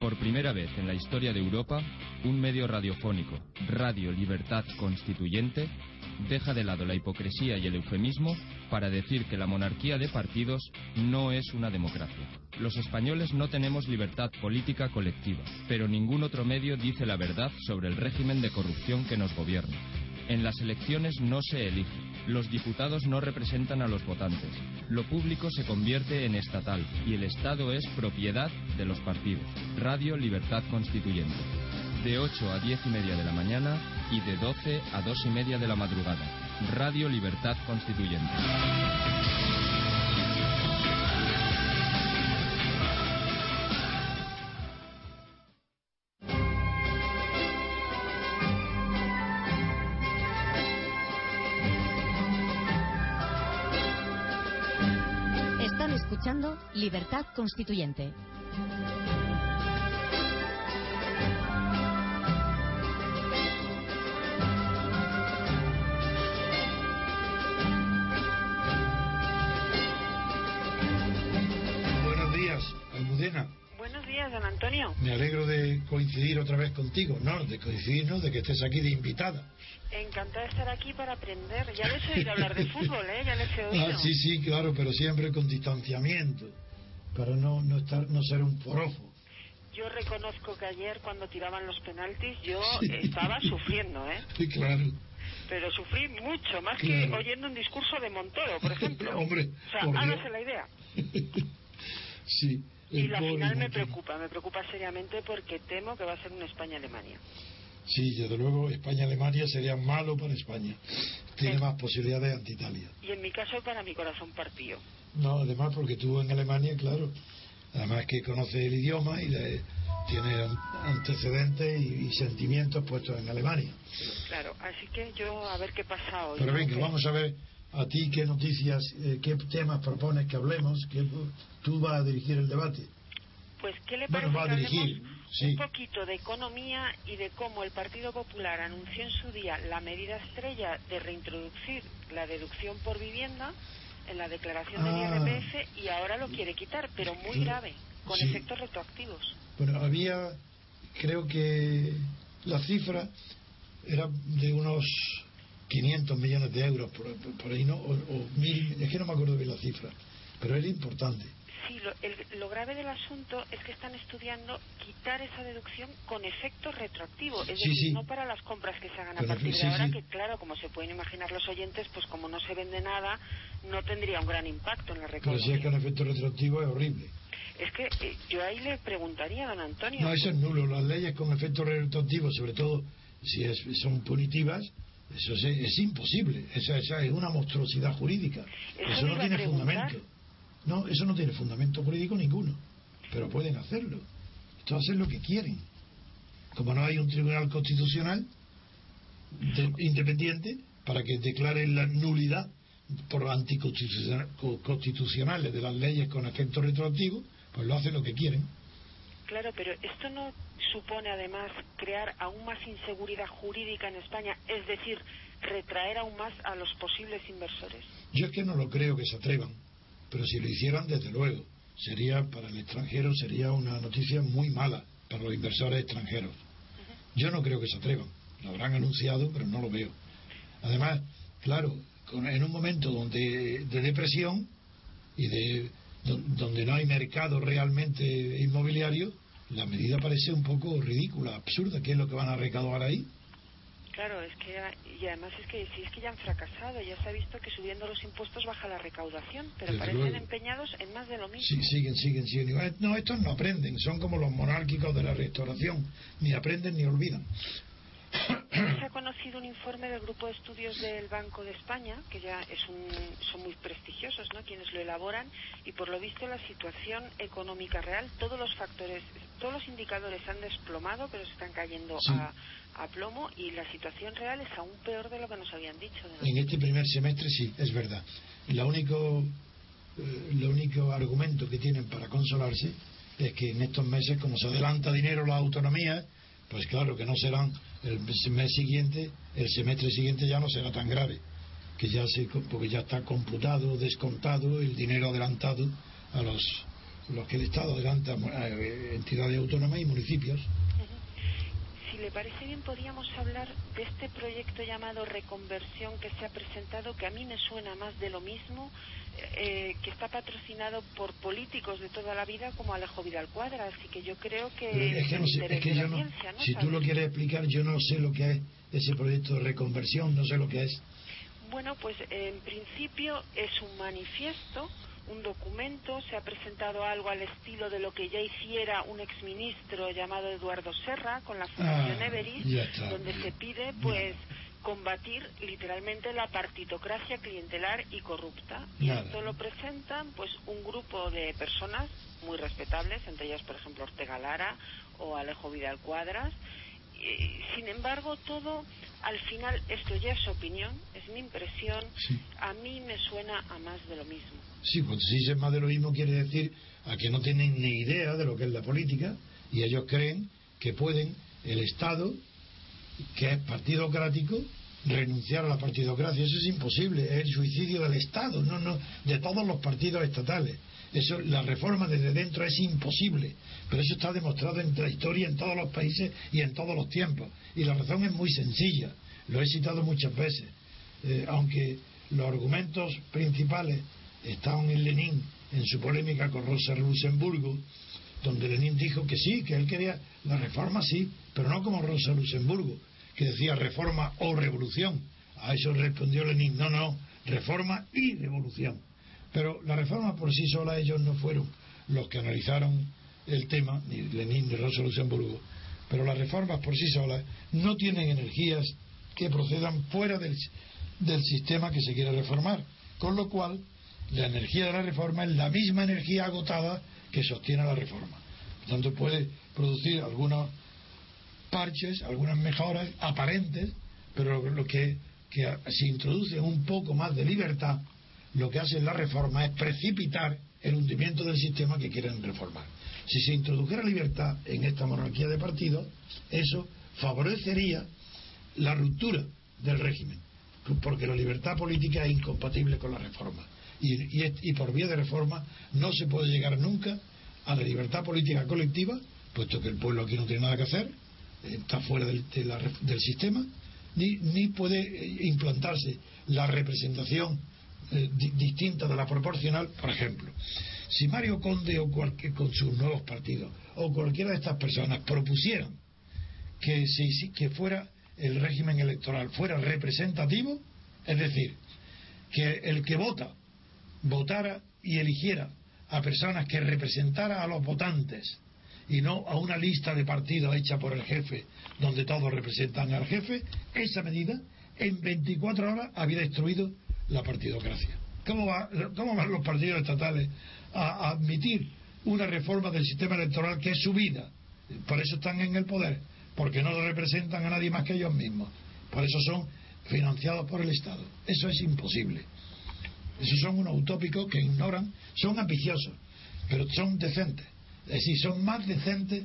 Por primera vez en la historia de Europa, un medio radiofónico, Radio Libertad Constituyente, deja de lado la hipocresía y el eufemismo para decir que la monarquía de partidos no es una democracia. Los españoles no tenemos libertad política colectiva, pero ningún otro medio dice la verdad sobre el régimen de corrupción que nos gobierna. En las elecciones no se elige. Los diputados no representan a los votantes. Lo público se convierte en estatal y el Estado es propiedad de los partidos. Radio Libertad Constituyente. De 8 a 10 y media de la mañana y de 12 a 2 y media de la madrugada. Radio Libertad Constituyente. Libertad Constituyente. Buenos días, Almudena. Buenos días, don Antonio. Me alegro de coincidir otra vez contigo. No, de coincidir, no, de que estés aquí de invitada. Encantada de estar aquí para aprender. Ya les he oído hablar de fútbol, ¿eh? Ya les he oído. Ah, sí, sí, claro, pero siempre con distanciamiento, para no, no, estar, no ser un porofo. Yo reconozco que ayer cuando tiraban los penaltis yo Sí. estaba sufriendo, ¿eh? Sí, claro. Pero sufrí mucho, más que oyendo un discurso de Montoro, por ejemplo. Hombre, o sea, Dios. hágase la idea. sí. Y la final me preocupa, me preocupa seriamente porque temo que va a ser una España-Alemania. Sí, desde luego España-Alemania sería malo para España. Tiene Sí. más posibilidades ante Italia. Y en mi caso, para mi corazón partido. No, además porque tú en Alemania, claro, además que conoce el idioma y le- tiene an- antecedentes y, y sentimientos puestos en Alemania. Claro, así que yo a ver qué pasa hoy. Pero venga, Que- vamos a ver a ti qué noticias, eh, qué temas propones que hablemos, que tú vas a dirigir el debate. Pues, ¿qué le Bueno, parece va a dirigir, sí. un poquito de economía y de cómo el Partido Popular anunció en su día la medida estrella de reintroducir la deducción por vivienda en la declaración Ah. del IRPF y ahora lo quiere quitar, pero muy grave, con Sí. efectos retroactivos. Bueno, había, creo que la cifra era de unos 500 millones de euros por, por- por ahí, ¿no? O, o mil, es que no me acuerdo bien la cifra, pero era importante. Sí, lo, el- lo grave del asunto es que están estudiando quitar esa deducción con efecto retroactivo, es Sí, decir, sí. no para las compras que se hagan a partir de sí, ahora, que claro, como se pueden imaginar los oyentes, pues como no se vende nada, no tendría un gran impacto en la Pero si recaudación. es que en efecto retroactivo es horrible. Es que eh, yo ahí le preguntaría, don Antonio. No, eso es nulo. Las leyes con efecto retroactivo, sobre todo si es- son punitivas, eso es, es imposible. Esa, esa es una monstruosidad jurídica. Eso no tiene fundamento. No, eso no tiene fundamento jurídico ninguno. Pero pueden hacerlo. Esto hacen lo que quieren. Como no hay un tribunal constitucional de- independiente para que declare la nulidad por anticonstitucional- co- constitucionales de las leyes con efecto retroactivo, pues lo hacen lo que quieren. Claro, pero esto no supone además crear aún más inseguridad jurídica en España, es decir, retraer aún más a los posibles inversores. Yo es que no lo creo que se atrevan, pero si lo hicieran, desde luego, sería para el extranjero sería una noticia muy mala para los inversores extranjeros. Yo no creo que se atrevan. Lo habrán anunciado, pero no lo veo. Además, claro, en un momento donde de depresión y de don- donde no hay mercado realmente inmobiliario, la medida parece un poco ridícula, absurda. ¿Qué es lo que van a recaudar ahí? Claro, es que y además es que si es que ya han fracasado, ya se ha visto que subiendo los impuestos baja la recaudación, pero Desde parecen luego. empeñados en más de lo mismo. Sí, siguen, siguen, siguen. igual. No, estos no aprenden, son como los monárquicos de la restauración, ni aprenden ni olvidan. Se ha conocido un informe del grupo de estudios del Banco de España, que ya es un, son muy prestigiosos, ¿no? Quienes lo elaboran y por lo visto la situación económica real, todos los factores, todos los indicadores han desplomado, pero se están cayendo Sí. a, a plomo y la situación real es aún peor de lo que nos habían dicho. En este primer semestre sí, es verdad. Lo único, eh, lo único argumento que tienen para consolarse es que en estos meses, como se adelanta dinero la autonomía, pues claro que no serán el mes siguiente, el semestre siguiente ya no será tan grave, que ya se, porque ya está computado, descontado el dinero adelantado a los los que el Estado adelanta eh, entidades autónomas y municipios. Le parece bien, podríamos hablar de este proyecto llamado Reconversión que se ha presentado, que a mí me suena más de lo mismo, eh, que está patrocinado por políticos de toda la vida como Alejo Vidal Cuadra, así que yo creo que... Es que, no sé, es que yo no, si tú lo quieres explicar, yo no sé lo que es ese proyecto de reconversión, no sé lo que es. Bueno, pues en principio es un manifiesto un documento, se ha presentado algo al estilo de lo que ya hiciera un exministro llamado Eduardo Serra con la Fundación ah, Everest, donde se pide pues combatir literalmente la partitocracia clientelar y corrupta. Y esto lo presentan pues un grupo de personas muy respetables, entre ellas por ejemplo Ortega Lara o Alejo Vidal Cuadras. sin embargo, todo al final, esto ya es opinión, es mi impresión, a mí me suena a más de lo mismo. Sí, cuando se dice más de lo mismo quiere decir a que no tienen ni idea de lo que es la política y ellos creen que pueden el Estado, que es partidocrático, renunciar a la partidocracia. Eso es imposible, es el suicidio del Estado, no, no, de todos los partidos estatales. Eso, la reforma desde dentro es imposible, pero eso está demostrado en la historia en todos los países y en todos los tiempos. Y la razón es muy sencilla, lo he citado muchas veces, eh, aunque los argumentos principales estaban en Lenin en su polémica con Rosa Luxemburgo, donde Lenin dijo que sí, que él quería la reforma, sí, pero no como Rosa Luxemburgo, que decía reforma o revolución. A eso respondió Lenin, no, no, reforma y revolución. Pero la reforma por sí sola ellos no fueron los que analizaron el tema, ni Lenin ni Rosa Luxemburgo, pero las reformas por sí solas no tienen energías que procedan fuera del, del sistema que se quiere reformar, con lo cual la energía de la reforma es la misma energía agotada que sostiene la reforma. Por tanto, puede producir algunos parches, algunas mejoras aparentes, pero lo que, que se introduce un poco más de libertad, lo que hace la reforma es precipitar el hundimiento del sistema que quieren reformar. Si se introdujera libertad en esta monarquía de partidos, eso favorecería la ruptura del régimen, porque la libertad política es incompatible con la reforma. Y, por vía de reforma no se puede llegar nunca a la libertad política colectiva, puesto que el pueblo aquí no tiene nada que hacer, está fuera del, sistema, ni, ni puede eh, implantarse la representación eh, distinta de la proporcional, por ejemplo. Si Mario Conde o cualquier, con sus nuevos partidos o cualquiera de estas personas propusieran que, que fuera el régimen electoral fuera representativo, es decir, que el que vota votara y eligiera a personas que representara a los votantes y no a una lista de partidos hecha por el jefe, donde todos representan al jefe, esa medida en 24 horas había destruido la partidocracia. ¿Cómo, cómo van los partidos estatales a, admitir una reforma del sistema electoral que es su vida? Por eso están en el poder, porque no representan a nadie más que ellos mismos. Por eso son financiados por el Estado. Eso es imposible. Esos son unos utópicos que ignoran, son ambiciosos, pero son decentes. Es decir, son más decentes,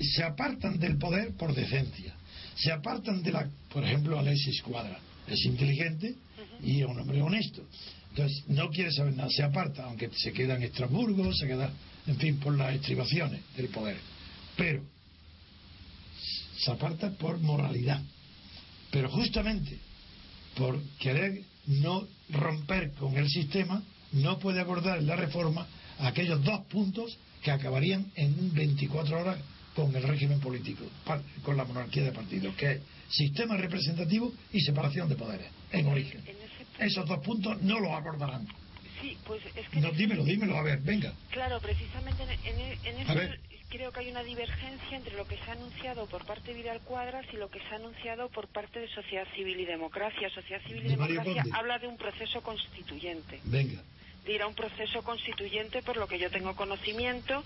se apartan del poder por decencia. Se apartan de la, por ejemplo, Alexis Cuadra. Es inteligente, y es un hombre honesto. Entonces, no quiere saber nada, se aparta, aunque se queda en Estrasburgo, se queda, en fin, por las estribaciones del poder. Pero se aparta por moralidad. Pero justamente por querer no romper con el sistema, no puede abordar la reforma aquellos dos puntos que acabarían en 24 horas con el régimen político, con la monarquía de partidos, que es sistema representativo y separación de poderes, en origen. Esos dos puntos no los acordarán. Sí, pues es que... No, dímelo, dímelo, a ver, venga. Claro, precisamente en, eso creo que hay una divergencia entre lo que se ha anunciado por parte de Vidal Cuadras y lo que se ha anunciado por parte de Sociedad Civil y Democracia. Sociedad Civil y Democracia habla de un proceso constituyente. Venga de ir a un proceso constituyente por lo que yo tengo conocimiento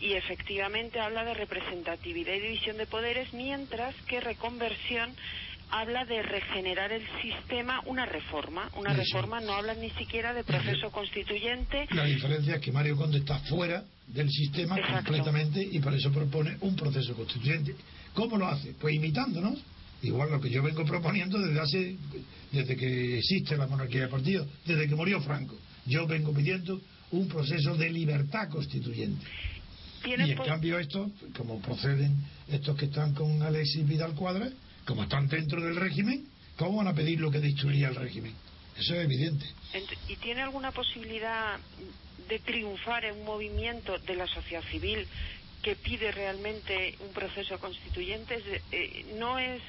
y efectivamente habla de representatividad y división de poderes mientras que reconversión habla de regenerar el sistema una reforma. Una reforma no habla ni siquiera de proceso constituyente. La diferencia es que Mario Conde está fuera del sistema completamente y por eso propone un proceso constituyente. ¿Cómo lo hace? Pues imitándonos. Igual lo que yo vengo proponiendo desde hace, desde que existe la monarquía de partido, desde que murió Franco. Yo vengo pidiendo un proceso de libertad constituyente. Y en cambio estos, como proceden estos que están con Alexis Vidal Cuadra, como están dentro del régimen, ¿cómo van a pedir lo que destruiría el régimen? Eso es evidente. ¿Y tiene alguna posibilidad de triunfar en un movimiento de la sociedad civil que pide realmente un proceso constituyente? Eh, ¿No es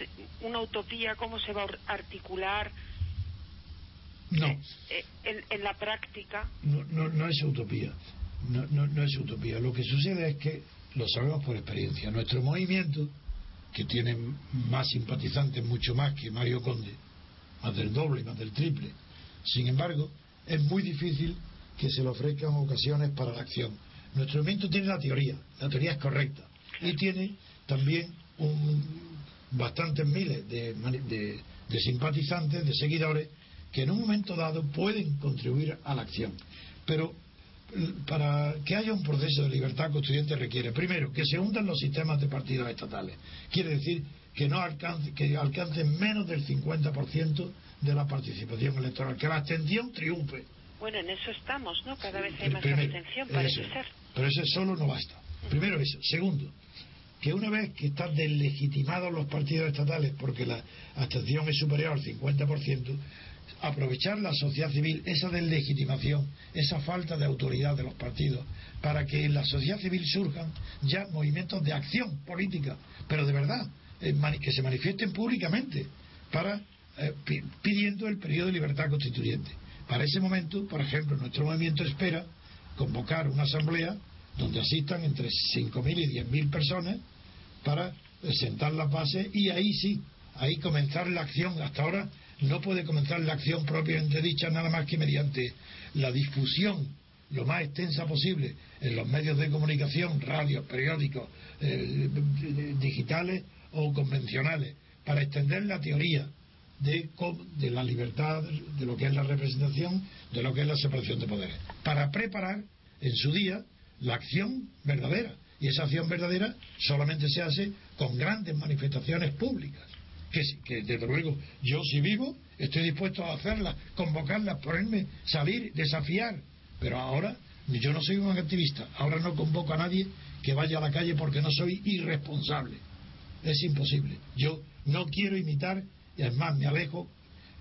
una utopía cómo se va a articular no. Eh, en, la práctica? No, no, no es utopía. No, no, no es utopía. Lo que sucede es que, lo sabemos por experiencia, nuestro movimiento, que tiene más simpatizantes, mucho más que Mario Conde, más del doble, más del triple, sin embargo, es muy difícil que se le ofrezcan ocasiones para la acción. Nuestro movimiento tiene la teoría, la teoría es correcta, y tiene también un, bastantes miles de, de simpatizantes, de seguidores, que en un momento dado pueden contribuir a la acción. Pero para que haya un proceso de libertad constituyente requiere, primero, que se hundan los sistemas de partidos estatales. Quiere decir que no alcance, que alcancen menos del 50% de la participación electoral, que la abstención triunfe. Bueno, en eso estamos, ¿no? Cada vez hay más abstención, parece ser. Pero eso solo no basta. Primero eso. Segundo, que una vez que están deslegitimados los partidos estatales porque la abstención es superior al 50%, aprovechar la sociedad civil, esa deslegitimación, esa falta de autoridad de los partidos, para que en la sociedad civil surjan ya movimientos de acción política, pero de verdad, eh, que se manifiesten públicamente, para eh, pidiendo el periodo de libertad constituyente. Para ese momento, por ejemplo, nuestro movimiento espera convocar una asamblea donde asistan entre 5.000 y 10.000 personas para sentar las bases y ahí sí, ahí comenzar la acción. Hasta ahora no puede comenzar la acción propiamente dicha nada más que mediante la difusión lo más extensa posible en los medios de comunicación, radios, periódicos, eh, digitales o convencionales, para extender la teoría de, de la libertad, de lo que es la representación, de lo que es la separación de poderes, para preparar en su día la acción verdadera. Y esa acción verdadera solamente se hace con grandes manifestaciones públicas que, desde luego yo si vivo estoy dispuesto a hacerlas, convocarlas, ponerme, salir, desafiar, pero ahora yo no soy un activista, ahora no convoco a nadie que vaya a la calle porque no soy irresponsable, es imposible, yo no quiero imitar y además me alejo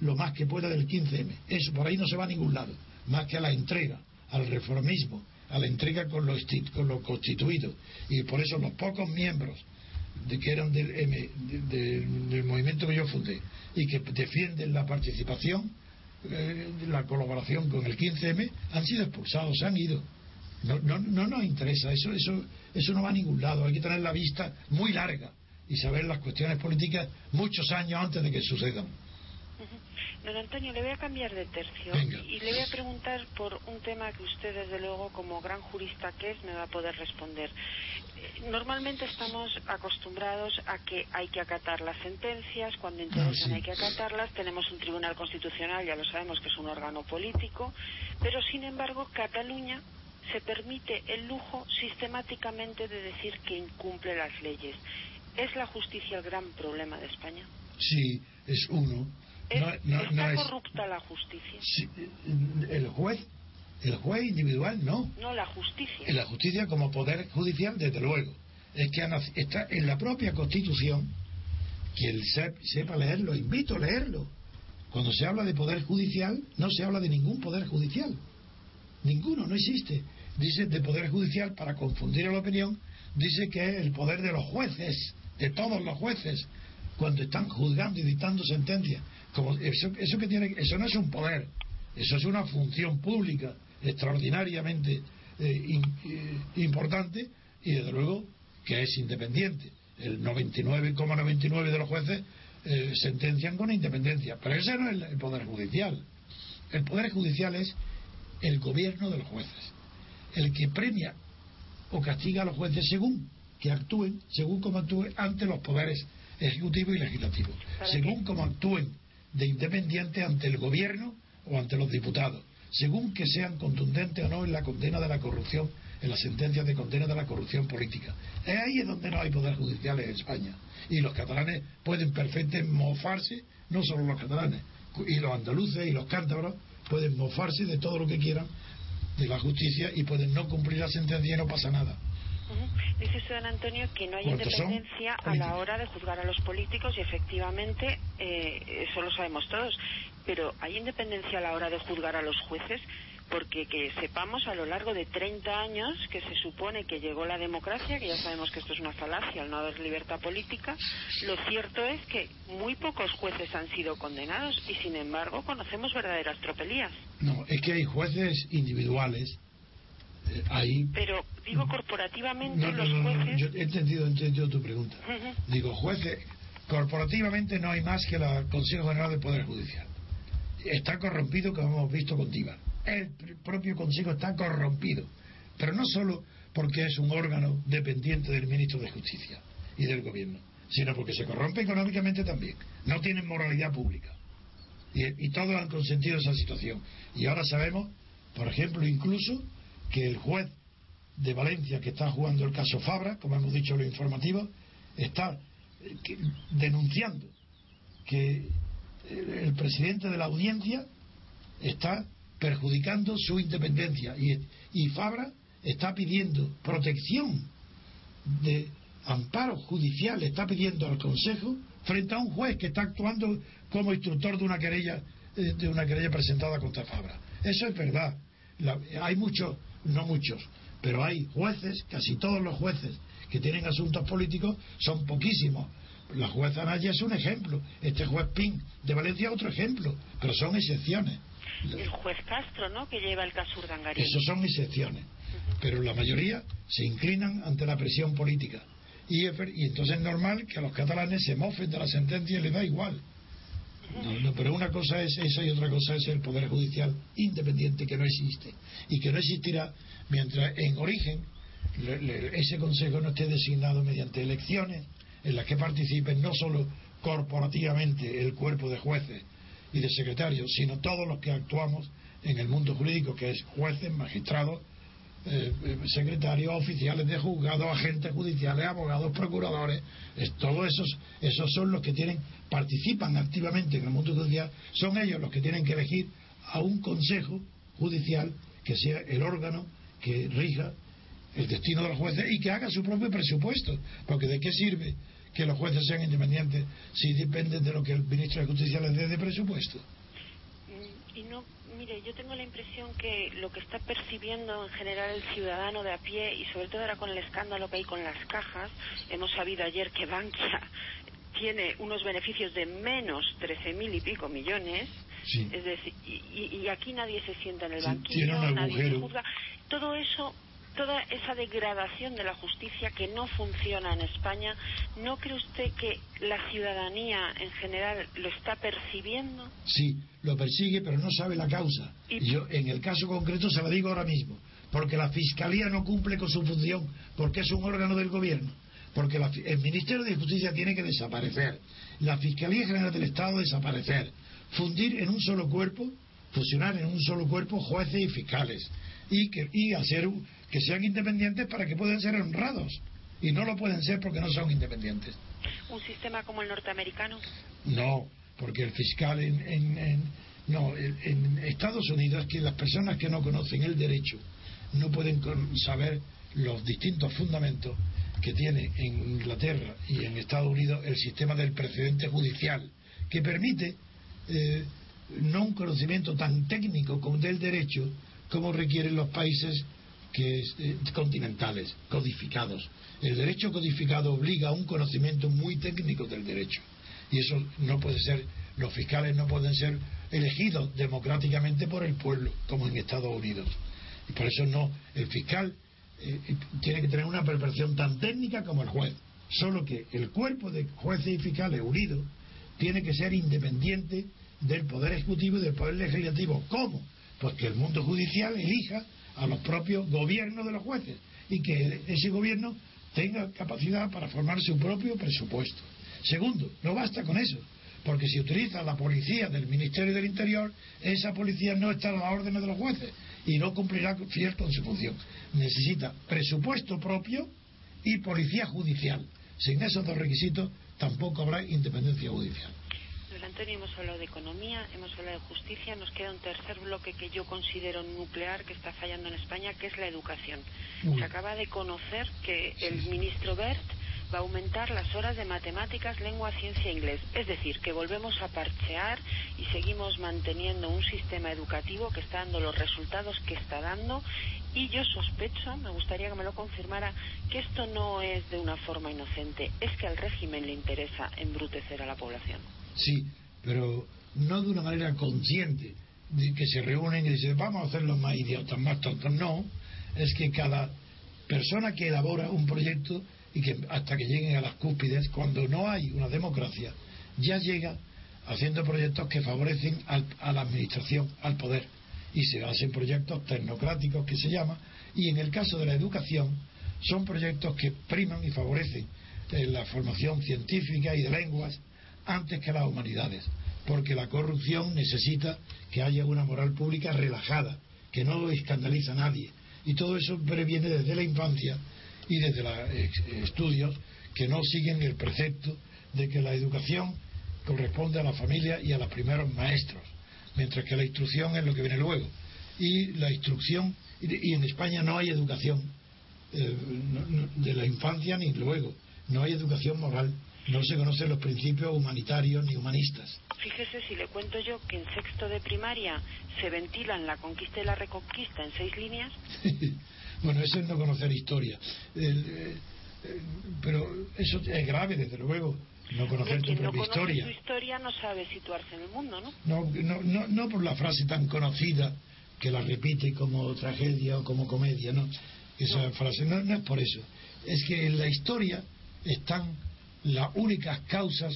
lo más que pueda del 15M, eso por ahí no se va a ningún lado, más que a la entrega, al reformismo, a la entrega con lo, con lo constituido. Y por eso los pocos miembros de que eran del, del movimiento que yo fundé y que defienden la participación, eh, la colaboración con el 15M, han sido expulsados, se han ido. No, no, no nos interesa, eso, eso, eso no va a ningún lado. Hay que tener la vista muy larga y saber las cuestiones políticas muchos años antes de que sucedan. Don Antonio, le voy a cambiar de tercio y le voy a preguntar por un tema que usted, desde luego, como gran jurista que es, me va a poder responder. Eh, normalmente estamos acostumbrados a que hay que acatar las sentencias, cuando interesan hay que acatarlas, tenemos un tribunal constitucional, ya lo sabemos que es un órgano político, pero sin embargo Cataluña se permite el lujo sistemáticamente de decir que incumple las leyes. ¿Es la justicia el gran problema de España? Sí, es uno no, ¿Está corrupta la justicia? el juez, el juez individual no. No, la justicia. La justicia como poder judicial, desde luego. Es que está en la propia Constitución, quien sepa leerlo, invito a leerlo. Cuando se habla de poder judicial, no se habla de ningún poder judicial. Ninguno, no existe. Dice de poder judicial, para confundir la opinión, dice que es el poder de los jueces, de todos los jueces, cuando están juzgando y dictando sentencias eso, que tiene, eso no es un poder, eso es una función pública extraordinariamente eh, eh, importante y desde luego que es independiente. El 99,99 de los jueces eh, sentencian con independencia, pero ese no es el poder judicial. El poder judicial es el gobierno de los jueces, el que premia o castiga a los jueces según que actúen, según como actúen ante los poderes ejecutivo y legislativo, según como actúen de independiente ante el gobierno o ante los diputados, según que sean contundentes o no en la condena de la corrupción, en las sentencias de condena de la corrupción política. Es ahí es donde no hay poder judicial en España. Y los catalanes pueden perfectamente mofarse, no solo los catalanes, y los andaluces y los cántabros pueden mofarse de todo lo que quieran, de la justicia y pueden no cumplir la sentencia y no pasa nada. Dice usted, don Antonio, que no hay independencia a la hora de juzgar a los políticos y efectivamente eh, eso lo sabemos todos. Pero ¿hay independencia a la hora de juzgar a los jueces? porque que sepamos a lo largo de 30 años que se supone que llegó la democracia, que ya sabemos que esto es una falacia al no haber libertad política, lo cierto es que muy pocos jueces han sido condenados y sin embargo conocemos verdaderas tropelías. No, es que hay jueces individuales. Eh, Pero corporativamente los jueces. Yo he entendido, he entendido tu pregunta. Digo, jueces, corporativamente no hay más que el Consejo General del Poder Judicial. Está corrompido, como hemos visto con Tíbar el propio Consejo está corrompido, pero no solo porque es un órgano dependiente del ministro de Justicia y del gobierno, sino porque se corrompe económicamente también. No tienen moralidad pública. Y, todos han consentido esa situación. Y ahora sabemos, por ejemplo, incluso que el juez de Valencia que está jugando el caso Fabra, como hemos dicho en los informativos, está eh, denunciando que el presidente de la audiencia está perjudicando su independencia. Y, Fabra está pidiendo protección de amparo judicial, está pidiendo al Consejo frente a un juez que está actuando como instructor de una querella eh, de una querella presentada contra Fabra. Eso es verdad. hay muchos, no muchos, pero hay jueces, casi todos los jueces que tienen asuntos políticos son poquísimos. La jueza Anaya es un ejemplo, este juez Pin de Valencia otro ejemplo, pero son excepciones el juez Castro, ¿no? Que lleva el caso Urdangarín. Esos son excepciones, pero la mayoría se inclinan ante la presión política. Y, entonces es normal que a los catalanes se mofen de la sentencia y les da igual. No, pero una cosa es esa y otra cosa es el Poder Judicial independiente que no existe y que no existirá mientras en origen ese Consejo no esté designado mediante elecciones en las que participen no solo corporativamente el cuerpo de jueces y de secretarios, sino todos los que actuamos en el mundo jurídico, que es jueces, magistrados, eh, eh, secretarios, oficiales de juzgados, agentes judiciales, abogados, procuradores, todos esos, esos son los que tienen, participan activamente en el mundo judicial, son ellos los que tienen que elegir a un consejo judicial que sea el órgano que rija el destino de los jueces y que haga su propio presupuesto, porque de qué sirve que los jueces sean independientes si dependen de lo que el ministro de Justicia les dé de presupuesto. Y no, mire, yo tengo la impresión que lo que está percibiendo en general el ciudadano de a pie y sobre todo ahora con el escándalo que hay con las cajas, hemos sabido ayer que Bankia tiene unos beneficios de menos 13 mil y pico millones. Es decir, y, aquí nadie se sienta en el banquillo, nadie se juzga. Todo eso toda esa degradación de la justicia que no funciona en España, ¿no cree usted que la ciudadanía en general lo está percibiendo? Sí, lo persigue, pero no sabe la causa. ¿Y? Yo, en el caso concreto, se lo digo ahora mismo, porque la Fiscalía no cumple con su función, porque es un órgano del gobierno, porque el Ministerio de Justicia tiene que desaparecer, la Fiscalía General del Estado desaparecer, fundir en un solo cuerpo, fusionar en un solo cuerpo jueces y fiscales y, que, y hacer que sean independientes para que puedan ser honrados. Y no lo pueden ser porque no son independientes. ¿Un sistema como el norteamericano? No, porque el fiscal en, en, no, en Estados Unidos que las personas que no conocen el derecho no pueden saber los distintos fundamentos que tiene en Inglaterra y en Estados Unidos el sistema del precedente judicial, que permite eh, no un conocimiento tan técnico como del derecho como requieren los países que, eh, continentales, codificados. El derecho codificado obliga a un conocimiento muy técnico del derecho. Y eso no puede ser, los fiscales no pueden ser elegidos democráticamente por el pueblo, como en Estados Unidos. Y por eso no, el fiscal eh, tiene que tener una preparación tan técnica como el juez. Solo que el cuerpo de jueces y fiscales unidos tiene que ser independiente del Poder Ejecutivo y del Poder Legislativo. ¿Cómo? Pues que el mundo judicial elija a los propios gobiernos de los jueces y que ese gobierno tenga capacidad para formar su propio presupuesto. Segundo, no basta con eso, porque si utiliza la policía del Ministerio del Interior, esa policía no está a las órdenes de los jueces y no cumplirá fiel con su función. Necesita presupuesto propio y policía judicial. Sin esos dos requisitos tampoco habrá independencia judicial. Antonio, hemos hablado de economía, hemos hablado de justicia, nos queda un tercer bloque que yo considero nuclear que está fallando en España, que es la educación. Se acaba de conocer que el ministro Bert va a aumentar las horas de matemáticas, lengua, ciencia e inglés. Es decir, que volvemos a parchear y seguimos manteniendo un sistema educativo que está dando los resultados que está dando. Y yo sospecho, me gustaría que me lo confirmara, que esto no es de una forma inocente, es que al régimen le interesa embrutecer a la población. Sí, pero no de una manera consciente, de que se reúnen y dicen, vamos a hacerlo más idiotas, más tontos. No, es que cada persona que elabora un proyecto y que hasta que lleguen a las cúspides, cuando no hay una democracia, ya llega haciendo proyectos que favorecen a la administración, al poder. Y se hacen proyectos tecnocráticos que se llama, y en el caso de la educación, son proyectos que priman y favorecen eh, la formación científica y de lenguas antes que las humanidades, porque la corrupción necesita que haya una moral pública relajada, que no escandaliza a nadie. Y todo eso previene desde la infancia y desde los estudios que no siguen el precepto de que la educación corresponde a la familia y a los primeros maestros, mientras que la instrucción es lo que viene luego. Y la instrucción, y en España no hay educación eh, de la infancia ni luego, no hay educación moral, no se conocen los principios humanitarios ni humanistas. Fíjese si le cuento yo que en sexto de primaria se ventilan la conquista y la reconquista en seis líneas. Bueno, eso es no conocer historia. Eh, pero eso es grave, desde luego, no conocer tu propia historia. Su historia no sabe situarse en el mundo, ¿no? No, no, no, por la frase tan conocida que la repite como tragedia o como comedia, ¿no? Esa frase, no, no es por eso. Es que en la historia están las únicas causas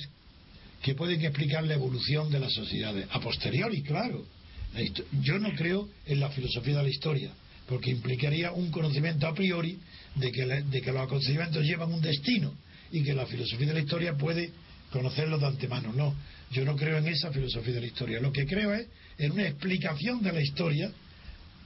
que pueden explicar la evolución de las sociedades. A posteriori, claro. Yo no creo en la filosofía de la historia porque implicaría un conocimiento a priori de que, de que los acontecimientos llevan un destino y que la filosofía de la historia puede conocerlo de antemano. No, yo no creo en esa filosofía de la historia. Lo que creo es en una explicación de la historia,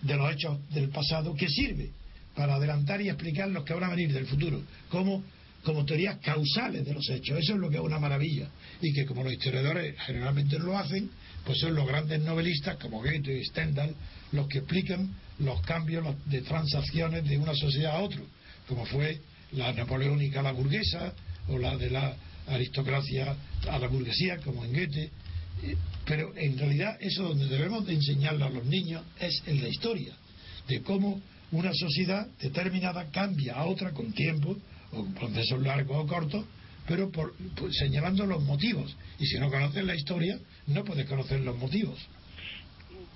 de los hechos del pasado, que sirve para adelantar y explicar los que van a venir del futuro, como, como teorías causales de los hechos. Eso es lo que es una maravilla. Y que como los historiadores generalmente lo hacen, pues son los grandes novelistas como Goethe y Stendhal los que explican los cambios de transacciones de una sociedad a otra, como fue la napoleónica a la burguesa o la de la aristocracia a la burguesía, como en Goethe. Pero en realidad eso donde debemos de enseñarlo a los niños es en la historia, de cómo una sociedad determinada cambia a otra con tiempo, o procesos largos o cortos, pero por, señalando los motivos. Y si no conoces la historia, no puedes conocer los motivos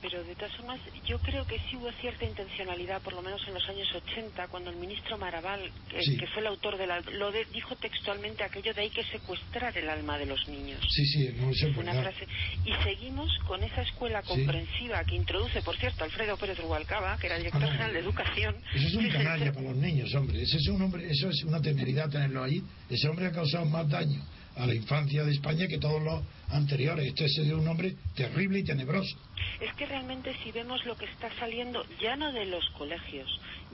pero de todas formas yo creo que sí hubo cierta intencionalidad, por lo menos en los años 80, cuando el ministro Maraval, que, fue el autor de la... lo dijo textualmente aquello de hay que secuestrar el alma de los niños. Sí, sí, no sé Una frase. Y seguimos con esa escuela comprensiva que introduce, por cierto, Alfredo Pérez Rubalcaba, que era director ah, general de Educación. Eso es un canalla para los niños, hombre. Ese es un hombre, eso es una temeridad tenerlo ahí. Ese hombre ha causado más daño a la infancia de España que todos los anteriores. Este es un hombre terrible y tenebroso. Es que realmente si vemos lo que está saliendo, ya no de los colegios,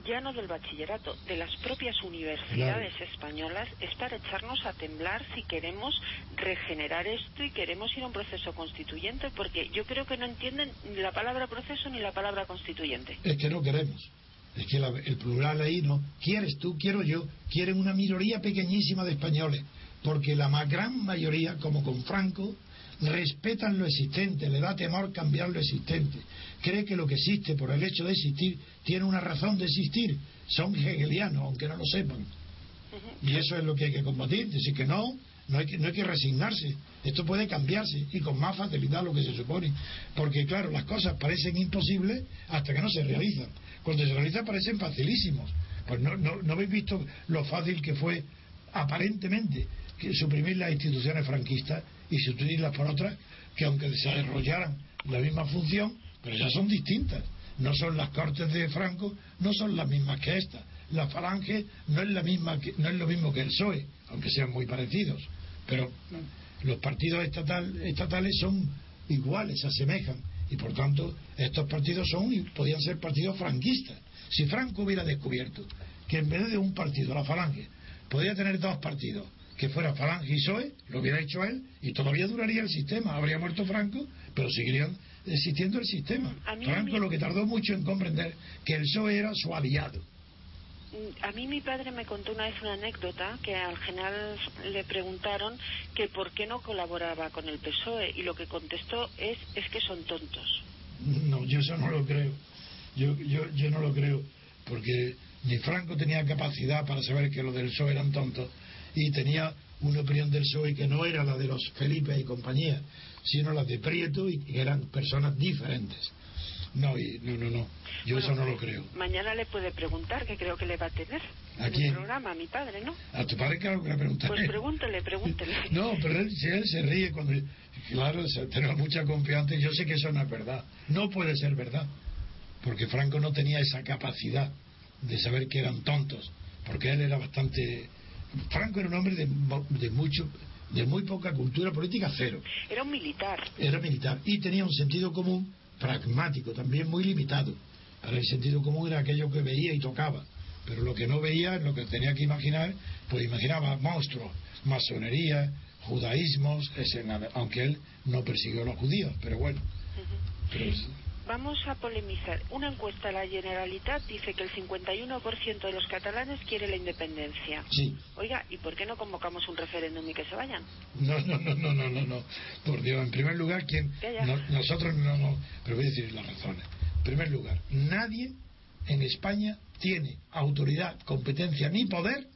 ya no del bachillerato, de las propias universidades españolas, es para echarnos a temblar si queremos regenerar esto y queremos ir a un proceso constituyente, porque yo creo que no entienden ni la palabra proceso ni la palabra constituyente. Es que no queremos. Es que el plural ahí no. Quieres tú, quiero yo. Quieren una minoría pequeñísima de españoles porque la más gran mayoría, como con Franco, respetan lo existente, le da temor cambiar lo existente, cree que lo que existe por el hecho de existir tiene una razón de existir, son hegelianos, aunque no lo sepan. Y eso es lo que hay que combatir, decir que no, no hay que, no hay que resignarse, esto puede cambiarse y con más facilidad lo que se supone, porque claro, las cosas parecen imposibles hasta que no se realizan, cuando se realizan parecen facilísimos, pues no, no, no habéis visto lo fácil que fue aparentemente suprimir las instituciones franquistas y sustituirlas por otras que aunque desarrollaran la misma función, pero ya son distintas. No son las cortes de Franco, no son las mismas que estas. La falange no es la misma que, no es lo mismo que el PSOE, aunque sean muy parecidos. Pero los partidos estatal, estatales son iguales, se asemejan. Y por tanto, estos partidos son podían ser partidos franquistas. Si Franco hubiera descubierto que en vez de un partido, la falange, podía tener dos partidos, que fuera Falange y PSOE, lo hubiera hecho él, y todavía duraría el sistema. Habría muerto Franco, pero seguirían existiendo el sistema. Franco lo que tardó mucho en comprender que el PSOE era su aliado. A mí mi padre me contó una vez una anécdota que al general le preguntaron que por qué no colaboraba con el PSOE y lo que contestó es es que son tontos. No, yo eso no lo creo. Yo, yo, yo no lo creo porque ni Franco tenía capacidad para saber que los del PSOE eran tontos y tenía una opinión del PSOE que no era la de los Felipe y compañía, sino la de Prieto y que eran personas diferentes. No, y, no, no, no. Yo eso no lo creo. Mañana le puede preguntar, que creo que le va a tener. ¿A en el programa, a mi padre, ¿no? A tu padre, claro que le preguntaré. Pues pregúntele, pregúntele. No, pero él, si él se ríe cuando... Claro, tenemos mucha confianza. Yo sé que eso no es verdad. No puede ser verdad. Porque Franco no tenía esa capacidad de saber que eran tontos. Porque él era bastante... Franco era un hombre de, de mucho de muy poca cultura política, cero. Era un militar. Era militar. Y tenía un sentido común pragmático, también muy limitado. Para el sentido común era aquello que veía y tocaba, pero lo que no veía, lo que tenía que imaginar, pues imaginaba monstruos, masonería, judaísmos, ese, aunque él no persiguió a los judíos, pero bueno. Vamos a polemizar. Una encuesta de la Generalitat dice que el 51% de los catalanes quiere la independencia. Sí. Oiga, ¿y por qué no convocamos un referéndum y que se vayan? No, no, no, no, no, no, no. Por Dios, en primer lugar, ¿quién? nosotros no, no, pero voy a decir las razones. En primer lugar, nadie en España tiene autoridad, competencia ni poder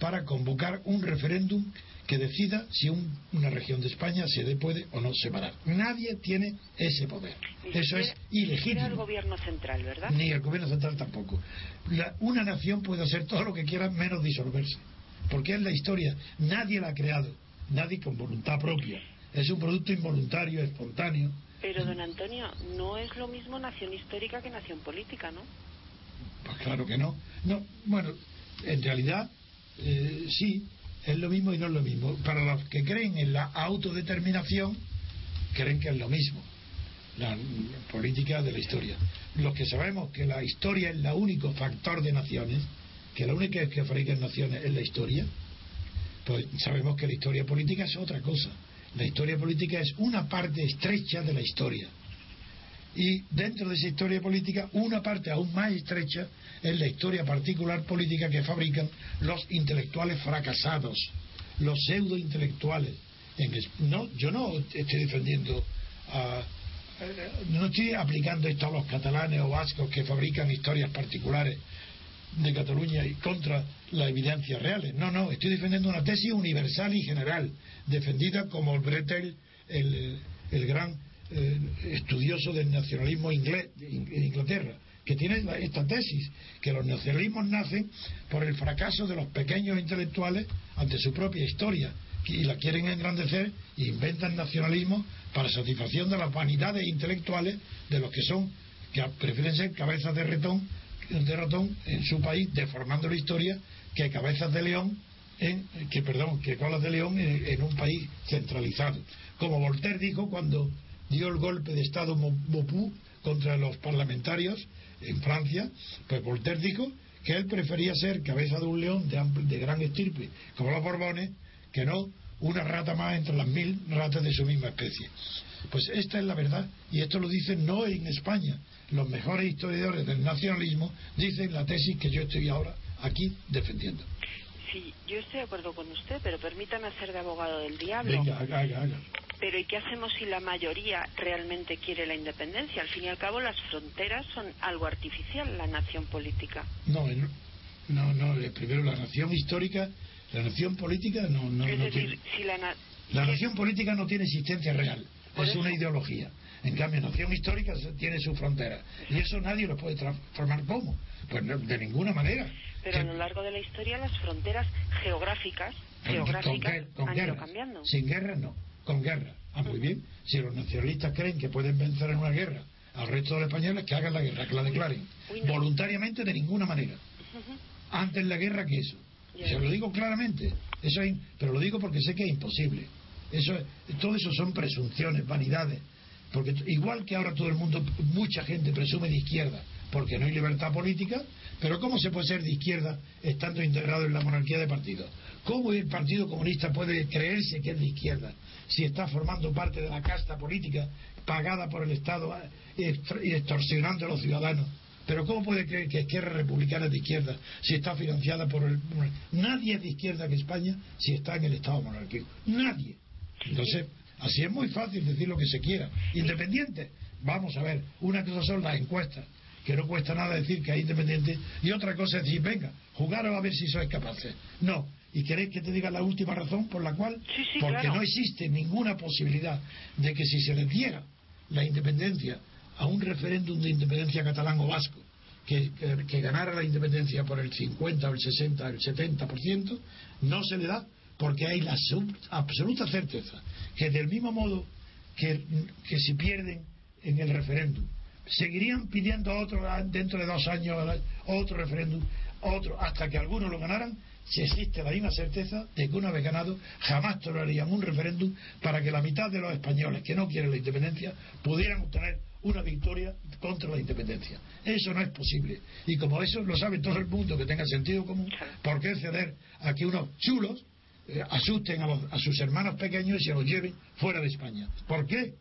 para convocar un referéndum que decida si una región de España se puede o no separar. Nadie tiene ese poder. Eso es ilegítimo. Ni el gobierno central, ¿verdad? Ni el gobierno central tampoco. una nación puede hacer todo lo que quiera menos disolverse. Porque es la historia. Nadie la ha creado. Nadie con voluntad propia. Es un producto involuntario, espontáneo. Pero, don Antonio, no es lo mismo nación histórica que nación política, ¿no? Pues claro que no. No, bueno, en realidad eh, sí, es lo mismo y no es lo mismo. Para los que creen en la autodeterminación, creen que es lo mismo, la política de la historia. Los que sabemos que la historia es el único factor de naciones, que la única que fabrica naciones es la historia, pues sabemos que la historia política es otra cosa. La historia política es una parte estrecha de la historia. Y dentro de esa historia política, una parte aún más estrecha es la historia particular política que fabrican los intelectuales fracasados, los pseudo intelectuales. No, yo no estoy defendiendo eh, no estoy aplicando esto a los catalanes o vascos que fabrican historias particulares de Cataluña y contra las evidencias reales. No, no, estoy defendiendo una tesis universal y general, defendida como Bretel, el, el gran eh, estudioso del nacionalismo inglés en Inglaterra, que tiene esta tesis, que los nacionalismos nacen por el fracaso de los pequeños intelectuales ante su propia historia y la quieren engrandecer e inventan nacionalismo para satisfacción de las vanidades intelectuales de los que son que prefieren ser cabezas de ratón de ratón en su país deformando la historia que cabezas de león en que perdón que colas de león en un país centralizado. Como Voltaire dijo cuando dio el golpe de Estado Mopú contra los parlamentarios en Francia, pues Voltaire dijo que él prefería ser cabeza de un león de, de gran estirpe, como los Borbones, que no una rata más entre las mil ratas de su misma especie. Pues esta es la verdad, y esto lo dicen no en España. Los mejores historiadores del nacionalismo dicen la tesis que yo estoy ahora aquí defendiendo. Sí, yo estoy de acuerdo con usted, pero permítame hacer de abogado del diablo. Venga, haga, haga. Pero ¿y qué hacemos si la mayoría realmente quiere la independencia? Al fin y al cabo las fronteras son algo artificial, la nación política. No, no, no, eh, primero la nación histórica, la nación política no, no, es decir, Si la, la nación política no tiene existencia real, es una ideología. En cambio, nación histórica tiene su frontera. Y eso nadie lo puede transformar como. Pues de ninguna manera. Pero a lo largo de la historia las fronteras geográficas, geográficas han ido cambiando. Sin guerra no con guerra. Ah, muy bien. Si los nacionalistas creen que pueden vencer en una guerra al resto de los españoles, que hagan la guerra, que la declaren. Voluntariamente de ninguna manera. Antes la guerra que eso. Se lo digo claramente. Eso pero lo digo porque sé que es imposible. Eso, todo eso son presunciones, vanidades. Porque igual que ahora todo el mundo, mucha gente presume de izquierda, porque no hay libertad política, pero ¿cómo se puede ser de izquierda estando integrado en la monarquía de partidos? ¿Cómo el Partido Comunista puede creerse que es de izquierda si está formando parte de la casta política pagada por el Estado eh, y extorsionando a los ciudadanos? Pero ¿cómo puede creer que Izquierda Republicana de izquierda si está financiada por el... Nadie es de izquierda que España si está en el Estado monárquico. Nadie. Entonces, así es muy fácil decir lo que se quiera. Independiente. Vamos a ver, una cosa son las encuestas, que no cuesta nada decir que hay independiente, y otra cosa es decir, venga, jugaros a ver si sois capaces. No. ¿Y queréis que te diga la última razón por la cual? Porque no existe ninguna posibilidad de que si se le diera la independencia a un referéndum de independencia catalán o vasco que, ganara la independencia por el 50 o el 60 o el 70%, no se le da porque hay la absoluta certeza que del mismo modo que, que si pierden en el referéndum, seguirían pidiendo otro dentro de dos años otro referéndum, otro, hasta que algunos lo ganaran, si existe la misma certeza de que una vez ganado jamás tolerarían un referéndum para que la mitad de los españoles que no quieren la independencia pudieran obtener una victoria contra la independencia. Eso no es posible. Y como eso lo sabe todo el mundo que tenga sentido común, ¿por qué ceder a que unos chulos eh, asusten a, a, sus hermanos pequeños y se los lleven fuera de España? ¿Por qué?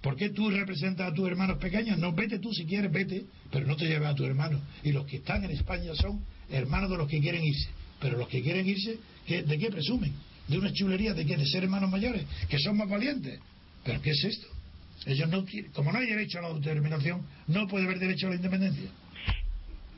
¿Por qué tú representas a tus hermanos pequeños? No, vete tú si quieres, vete, pero no te lleves a tu hermano. Y los que están en España son hermanos de los que quieren irse. Pero los que quieren irse, ¿de qué presumen? ¿De una chulería ¿De qué? ¿De ser hermanos mayores? ¿Que son más valientes? ¿Pero qué es esto? Ellos no como no hay derecho a la autodeterminación, no puede haber derecho a la independencia.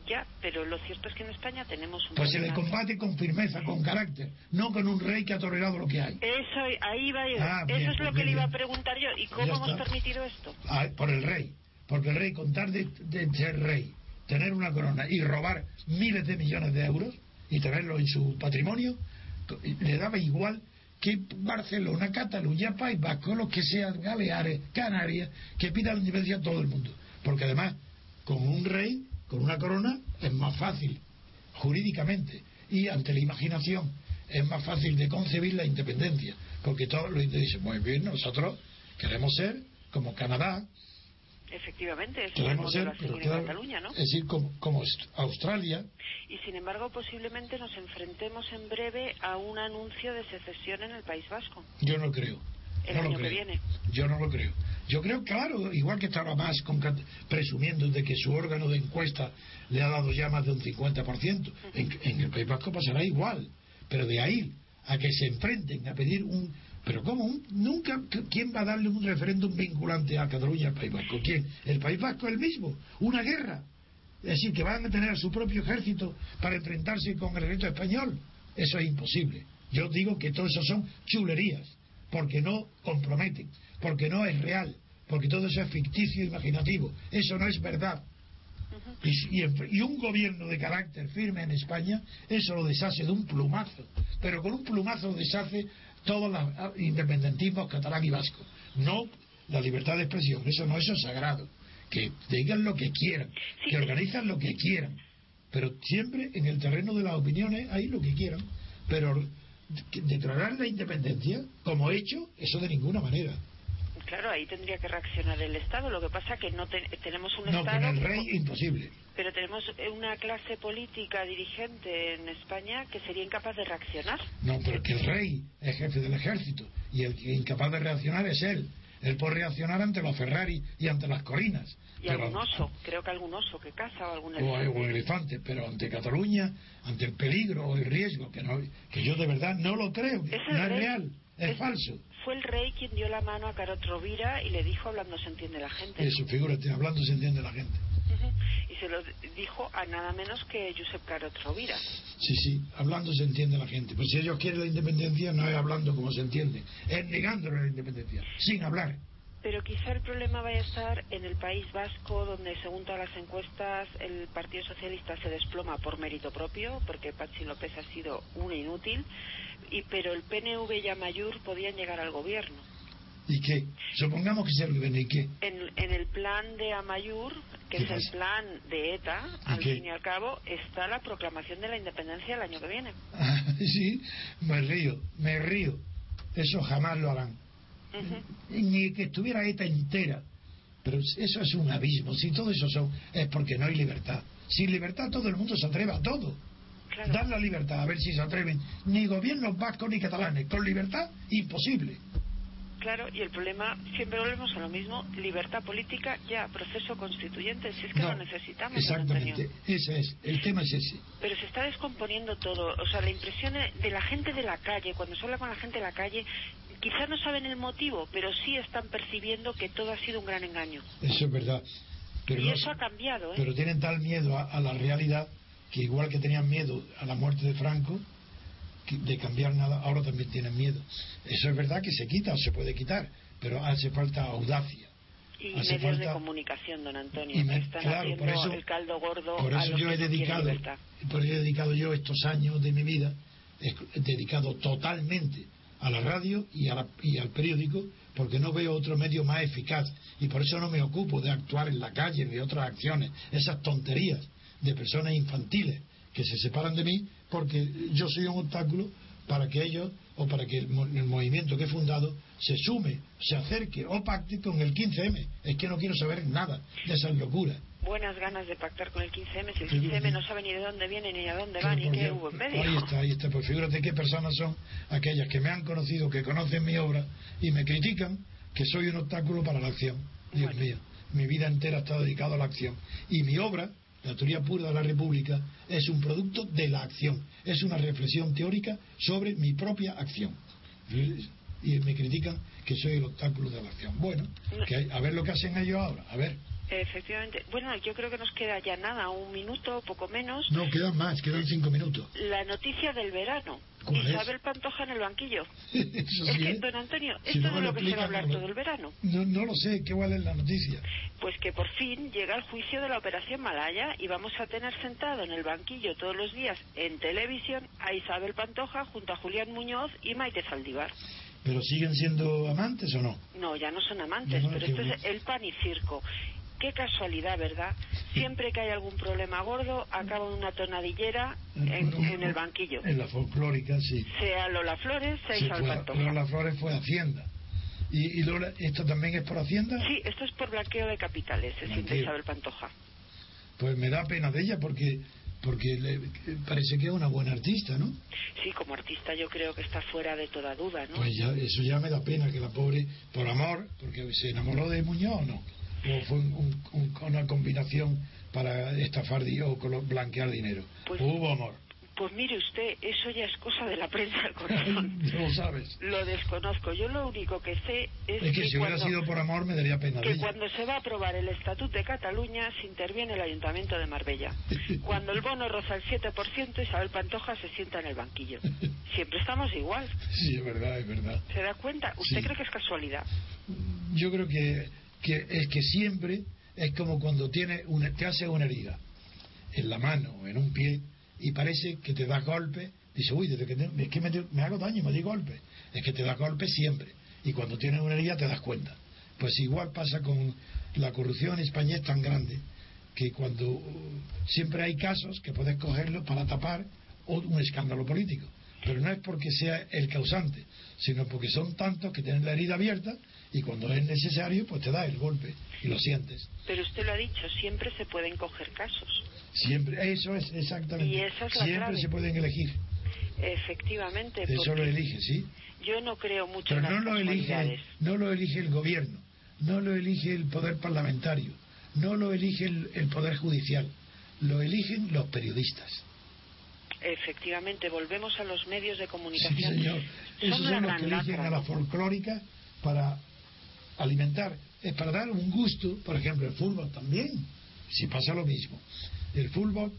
Ya, pero lo cierto es que en España tenemos un. Pues se le combate con firmeza, con carácter, no con un rey que ha tolerado lo que hay. Eso, ahí va. Ah, eso es lo que le iba a preguntar yo. ¿Y cómo hemos permitido esto? Ah, por el rey. Porque el rey, contar de, de ser rey, tener una corona y robar miles de millones de euros y tenerlo en su patrimonio, le daba igual que Barcelona, Cataluña, País Vasco, los que sean Galeares, Canarias, que pidan la independencia a todo el mundo. Porque además, con un rey, con una corona, es más fácil, jurídicamente, y ante la imaginación, es más fácil de concebir la independencia. Porque todos los dicen, muy bien, nosotros queremos ser como Canadá, Efectivamente, es el modelo a seguir en Cataluña, ¿no? Es decir, como, como, Australia. Y sin embargo, posiblemente nos enfrentemos en breve a un anuncio de secesión en el País Vasco. Yo no creo. El año que viene. Yo no lo creo. Yo creo, claro, igual que estaba más presumiendo de que su órgano de encuesta le ha dado ya más de un 50%, en, en el País Vasco pasará igual. Pero de ahí a que se enfrenten a pedir un pero ¿cómo? Nunca, ¿quién va a darle un referéndum vinculante a Cataluña al País Vasco? ¿Quién? El País Vasco el mismo. Una guerra. Es decir, que van a tener su propio ejército para enfrentarse con el ejército español. Eso es imposible. Yo digo que todo eso son chulerías, porque no comprometen, porque no es real, porque todo eso es ficticio e imaginativo. Eso no es verdad. Y, y, un gobierno de carácter firme en España, eso lo deshace de un plumazo. Pero con un plumazo lo deshace todos los independentismos catalán y vasco. No la libertad de expresión, eso no, eso es sagrado. Que digan lo que quieran, que organizan lo que quieran, pero siempre en el terreno de las opiniones hay lo que quieran. Pero declarar la independencia como hecho, eso de ninguna manera. Claro, ahí tendría que reaccionar el Estado. Lo que pasa que no tenemos un no, Estado. No, con el rey imposible. Pero tenemos una clase política dirigente en España que sería incapaz de reaccionar. No, pero que el rey es jefe del ejército y el que es incapaz de reaccionar es él. Él puede reaccionar ante los Ferrari y ante las corinas. Y algún oso, creo que algún oso que caza o algún elefante. O, elefante, pero ante Cataluña, ante el peligro o el riesgo, que, no, que yo de verdad no lo creo, no es real, es falso fue el rey quien dio la mano a Carot Rovira y le dijo hablando se entiende la gente. Eso, figúrate, hablando se entiende la gente. Y se lo dijo a nada menos que Josep Carot Rovira. Sí, sí, hablando se entiende la gente. Pues si ellos quieren la independencia, no es hablando como se entiende, es negándole la independencia, sin hablar. Pero quizá el problema vaya a estar en el País Vasco, donde según todas las encuestas el Partido Socialista se desploma por mérito propio, porque Pachi López ha sido un inútil y pero el PNV y Amayur podían llegar al gobierno. ¿Y qué? Supongamos que se gobierno, ¿y qué? En, en, el plan de Amayur, que es el plan de ETA, al fin y al cabo, está la proclamación de la independencia el año que viene. sí, me río, me río. Eso jamás lo harán. Ni que estuviera ETA entera Pero eso es un abismo. Si todo eso son, es porque no hay libertad. Sin libertad todo el mundo se atreve a todo. Dar la libertad, a ver si se atreven. Ni gobiernos vascos ni catalanes. Con libertad, imposible. Claro, y el problema, siempre volvemos a lo mismo, libertad política, ya, proceso constituyente, si es que lo necesitamos. Exactamente, ese es, el tema es ese. Pero se está descomponiendo todo, o sea, la impresión de la gente de la calle, cuando se habla con la gente de la calle, quizás no saben el motivo, pero sí están percibiendo que todo ha sido un gran engaño. Eso es verdad. Pero y eso ha cambiado, ¿eh? Pero tienen tal miedo a la realidad que igual que tenían miedo a la muerte de Franco, de cambiar nada, ahora también tienen miedo. Eso es verdad que se quita o se puede quitar, pero hace falta audacia. Y medios de comunicación, don Antonio, están claro, por eso, el caldo gordo por eso yo he dedicado, por eso he dedicado yo estos años de mi vida, he dedicado totalmente a la radio y, y al periódico, porque no veo otro medio más eficaz y por eso no me ocupo de actuar en la calle de otras acciones, esas tonterías de personas infantiles que se separan de mí porque yo soy un obstáculo para que ellos o para que el, movimiento que he fundado se sume, se acerque o pacte con el 15M. Es que no quiero saber nada de esas locuras. Buenas ganas de pactar con el 15M, si el 15M no sabe ni de dónde viene ni a dónde va ni qué hubo en medio. Ahí está, ahí está. Pues figúrate qué personas son aquellas que me han conocido, que conocen mi obra y me critican que soy un obstáculo para la acción. Dios mío, mi vida entera ha estado dedicada a la acción. Y mi obra la teoría pura de la República es un producto de la acción, es una reflexión teórica sobre mi propia acción. Y me critican que soy el obstáculo de la acción. Bueno, que a ver lo que hacen ellos ahora, a ver. Efectivamente. Bueno, yo creo que nos queda ya nada, un minuto, poco menos. No, quedan más, quedan cinco minutos. La noticia del verano. Isabel Pantoja en el banquillo. es que, don Antonio, esto es de lo que se va a hablar todo el verano. No, no lo sé, ¿qué es la noticia? Pues que por fin llega el juicio de la Operación Malaya y vamos a tener sentado en el banquillo todos los días en televisión a Isabel Pantoja junto a Julián Muñoz y Maite Saldívar. ¿Pero siguen siendo amantes o no? No, ya no son amantes, pero esto es el pan y circo. Qué casualidad, ¿verdad? Siempre que hay algún problema gordo, acaba una tonadillera en, el banquillo. En la folclórica, sí. Sea Lola Flores, sea sí, Isabel Pantoja. Lola Flores fue Hacienda. ¿Y, Lola, esto también es por Hacienda? Sí, esto es por blanqueo de capitales, se siente Isabel Pantoja. Pues me da pena de ella porque porque le, parece que es una buena artista, ¿no? Sí, como artista yo creo que está fuera de toda duda, ¿no? Pues ya, eso ya me da pena que la pobre, por amor, porque se enamoró de Muñoz, ¿no? O fue una combinación para estafar o blanquear dinero. Pues, Hubo amor. Pues mire usted, eso ya es cosa de la prensa del corazón. lo sabes. Lo desconozco. Yo lo único que sé es, es que, si hubiera sido por amor me daría pena. Que cuando se va a aprobar el Estatuto de Cataluña se interviene el Ayuntamiento de Marbella. cuando el bono roza el 7%, Isabel Pantoja se sienta en el banquillo. Siempre estamos igual. Sí, es verdad, es verdad. ¿Se da cuenta? ¿Usted cree que es casualidad? Yo creo que que es que siempre es como cuando tiene una, te hace una herida en la mano o en un pie y parece que te da golpe. Dice, uy, desde que es que me, hago daño, me di golpe. Es que te da golpe siempre. Y cuando tienes una herida te das cuenta. Pues igual pasa con la corrupción en España es tan grande que cuando uh, siempre hay casos que puedes cogerlo para tapar un escándalo político. Pero no es porque sea el causante, sino porque son tantos que tienen la herida abierta y cuando es necesario, pues te da el golpe y lo sientes. Pero usted lo ha dicho, siempre se pueden coger casos. Siempre, eso es exactamente. Y siempre se pueden elegir. Efectivamente. Eso lo elige, sí. Yo no creo mucho Pero no lo elige, no lo elige el gobierno, no lo elige el poder parlamentario, no lo elige el, poder judicial, lo eligen los periodistas. Efectivamente, volvemos a los medios de comunicación. Sí, señor. Esos son, los que eligen a la folclórica para alimentar, es para dar un gusto, por ejemplo, el fútbol también, si pasa lo mismo. El fútbol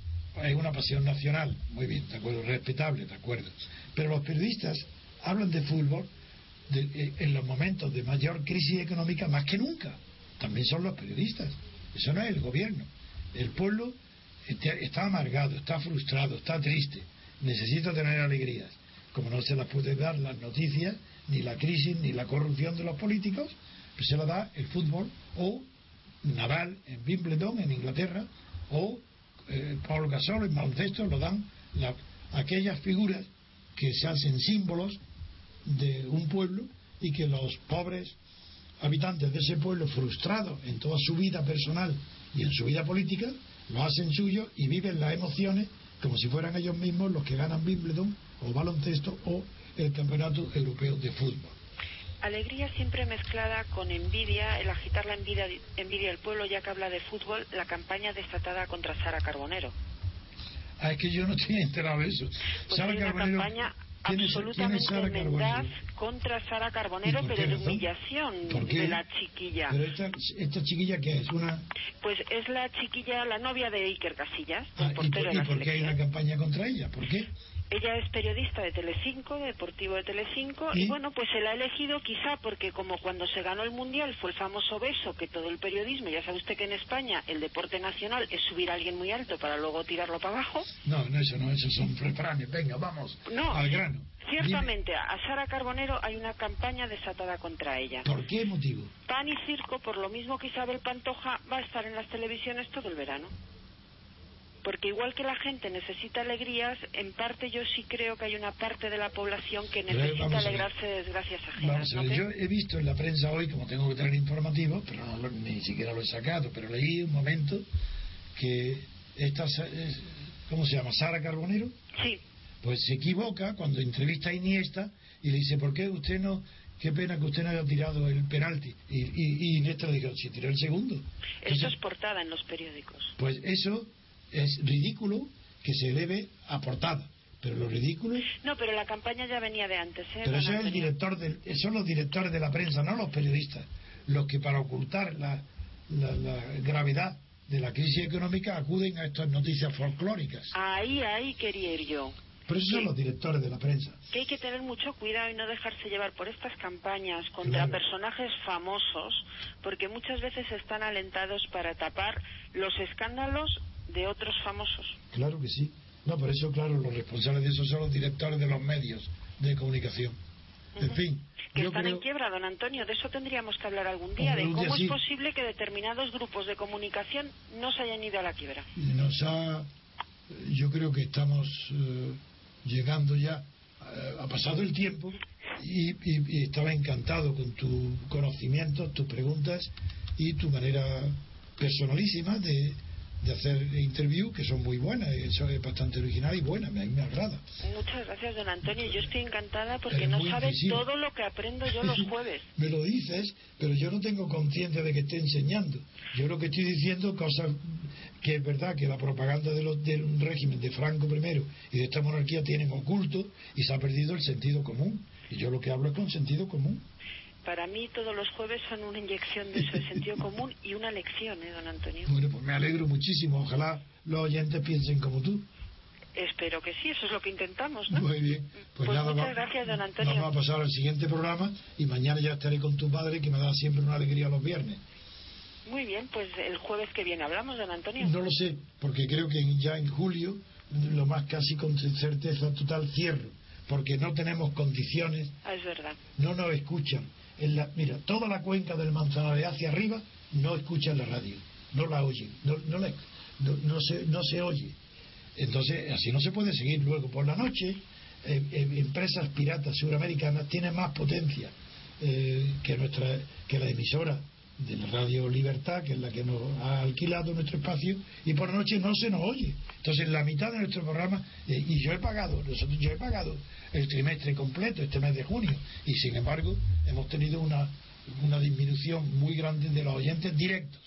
es una pasión nacional, muy bien, de acuerdo, respetable, de acuerdo. Pero los periodistas hablan de fútbol eh, en los momentos de mayor crisis económica más que nunca. También son los periodistas, eso no es el gobierno. El pueblo está amargado, está frustrado, está triste, necesita tener alegrías. Como no se las puede dar las noticias, ni la crisis, ni la corrupción de los políticos, se la da el fútbol o Nadal en Wimbledon, en Inglaterra, o eh, Paul Gasol en baloncesto, lo dan aquellas figuras que se hacen símbolos de un pueblo y que los pobres habitantes de ese pueblo frustrados en toda su vida personal y en su vida política, lo hacen suyo y viven las emociones como si fueran ellos mismos los que ganan Wimbledon o baloncesto o el Campeonato Europeo de Fútbol. Alegría siempre mezclada con envidia, el agitar la envidia, envidia del pueblo, ya que habla de fútbol, la campaña desatada contra Sara Carbonero. Ah, es que yo no estoy enterado de eso. Pues Sara hay una Carbonero. campaña ¿quién es- quién absolutamente Sara mendaz contra Sara Carbonero, ¿Y pero qué de humillación ¿Por qué? de la chiquilla. Pero esta, esta chiquilla que es una. Pues es la chiquilla, la novia de Iker Casillas, Ah, el ¿Y por, de y la por qué hay una campaña contra ella? ¿Por qué? Ella es periodista de Telecinco, de Deportivo de Telecinco, ¿Y? y bueno, pues se la ha elegido quizá porque como cuando se ganó el Mundial fue el famoso beso que todo el periodismo, ya sabe usted que en España el deporte nacional es subir a alguien muy alto para luego tirarlo para abajo. No, no, eso no, eso son refranes. Venga, vamos No, al grano. Ciertamente, a Sara Carbonero hay una campaña desatada contra ella. ¿Por qué motivo? Pan y circo, por lo mismo que Isabel Pantoja, va a estar en las televisiones todo el verano. Porque igual que la gente necesita alegrías, en parte yo sí creo que hay una parte de la población que necesita alegrarse de desgracias ajenas. ¿no yo he visto en la prensa hoy, como tengo que tener informativo, pero no ni siquiera lo he sacado, pero leí un momento que esta, es- ¿cómo se llama? Sara Carbonero, Sí, pues se equivoca cuando entrevista a Iniesta y le dice, ¿por qué usted no, qué pena que usted no haya tirado el penalti? Y, y, y Iniesta le dijo, si tiró el segundo. eso Entonces, es portada en los periódicos. Pues eso es ridículo que se eleve a portada, pero lo ridículo No, pero la campaña ya venía de antes, ¿eh? Pero eso es el director del- son los directores de la prensa, no los periodistas, los que para ocultar la, la- la gravedad de la crisis económica acuden a estas noticias folclóricas. Ahí, ahí quería ir yo. Pero esos son los directores de la prensa. que hay que tener mucho cuidado y no dejarse llevar por estas campañas contra Claro. personajes famosos, porque muchas veces están alentados para tapar los escándalos de otros famosos. Claro que sí. No, por eso, claro, los responsables de eso son los directores de los medios de comunicación. En fin, Que yo están creo... en quiebra, don Antonio. De eso tendríamos que hablar algún día, Hombre, de día cómo sí. es posible que determinados grupos de comunicación no se hayan ido a la quiebra. nos ha yo creo que estamos eh, llegando ya eh, ha pasado el tiempo y, y- y estaba encantado con tu conocimiento tus preguntas y tu manera personalísima de, de hacer interview que son muy buenas eso es bastante original y buena me, me agrada Muchas gracias, don Antonio. Yo estoy encantada porque no muy sabe incisivo. todo lo que aprendo yo los jueves. me lo dices, pero yo no tengo conciencia de que esté enseñando. Yo lo que estoy diciendo cosas que es verdad que la propaganda de los, del régimen de Franco I y de esta monarquía tienen oculto y se ha perdido el sentido común. Y yo lo que hablo es con sentido común. Para mí todos los jueves son una inyección de eso, sentido común y una lección, ¿eh, don Antonio? Bueno, pues me alegro muchísimo. Ojalá los oyentes piensen como tú. Espero que sí, eso es lo que intentamos, ¿no? Muy bien. Pues, Pues nada, muchas va- gracias, don Antonio. Vamos a pasar al siguiente programa y mañana ya estaré con tu padre que me da siempre una alegría los viernes. Muy bien, pues el jueves que viene hablamos, don Antonio. No lo sé, porque creo que ya en julio, lo más casi con certeza total, cierro, porque no tenemos condiciones, Ah, es verdad. no nos escuchan. En la, mira, toda la cuenca del Manzanares hacia arriba no escuchan la radio, no la oyen, no se, no se oye. Entonces, así no se puede seguir. Luego, por la noche, eh, eh, empresas piratas suramericanas tienen más potencia eh, que, nuestra, que la emisora de la Radio Libertad, que es la que nos ha alquilado nuestro espacio, y por noche no se nos oye. Entonces, la mitad de nuestro programa, eh, y yo he pagado, nosotros yo he pagado el trimestre completo, este mes de junio, y sin embargo, hemos tenido una, una disminución muy grande de los oyentes directos,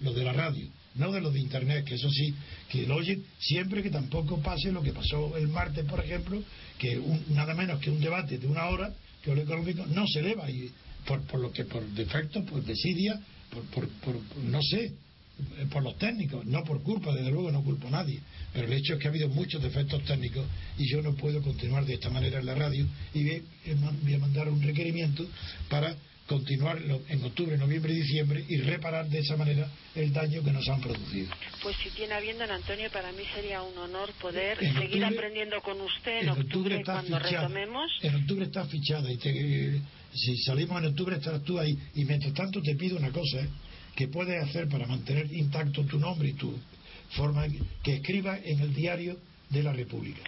los de la radio, no de los de internet, que eso sí, que lo oyen siempre que tampoco pase lo que pasó el martes, por ejemplo, que un- nada menos que un debate de una hora, que lo económico no se eleva, y por, por lo que por defecto, por desidia, por, por, por- no sé, eh, por los técnicos, no por culpa, desde luego no culpo a nadie, pero el hecho es que ha habido muchos defectos técnicos y yo no puedo continuar de esta manera en la radio y voy, a mandar un requerimiento para continuar en octubre, noviembre y diciembre y reparar de esa manera el daño que nos han producido. Pues si tiene a bien, don Antonio, para mí sería un honor poder En seguir octubre- aprendiendo con usted en, En octubre octubre cuando fichada. retomemos. En octubre está fichada y te- si salimos en octubre estarás tú ahí. Y mientras tanto te pido una cosa, ¿eh? que puedes hacer para mantener intacto tu nombre y tu forma, que escribas en el diario de la República.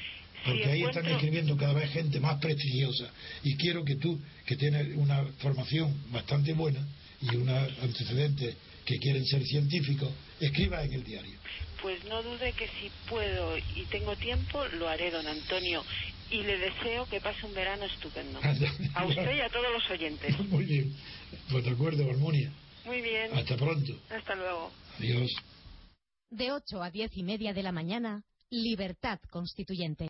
Porque Sí, ahí encuentro- están escribiendo cada vez gente más prestigiosa. Y quiero que tú, que tienes una formación bastante buena, y unos antecedentes que quieren ser científicos, escriba en el diario. Pues no dude que si puedo y tengo tiempo, lo haré, don Antonio. Y le deseo que pase un verano estupendo. A usted y a todos los oyentes. Muy bien. Pues de acuerdo, Armonia. Muy bien. Hasta pronto. Hasta luego. Adiós. De 8 a 10 y media de la mañana, Libertad Constituyente.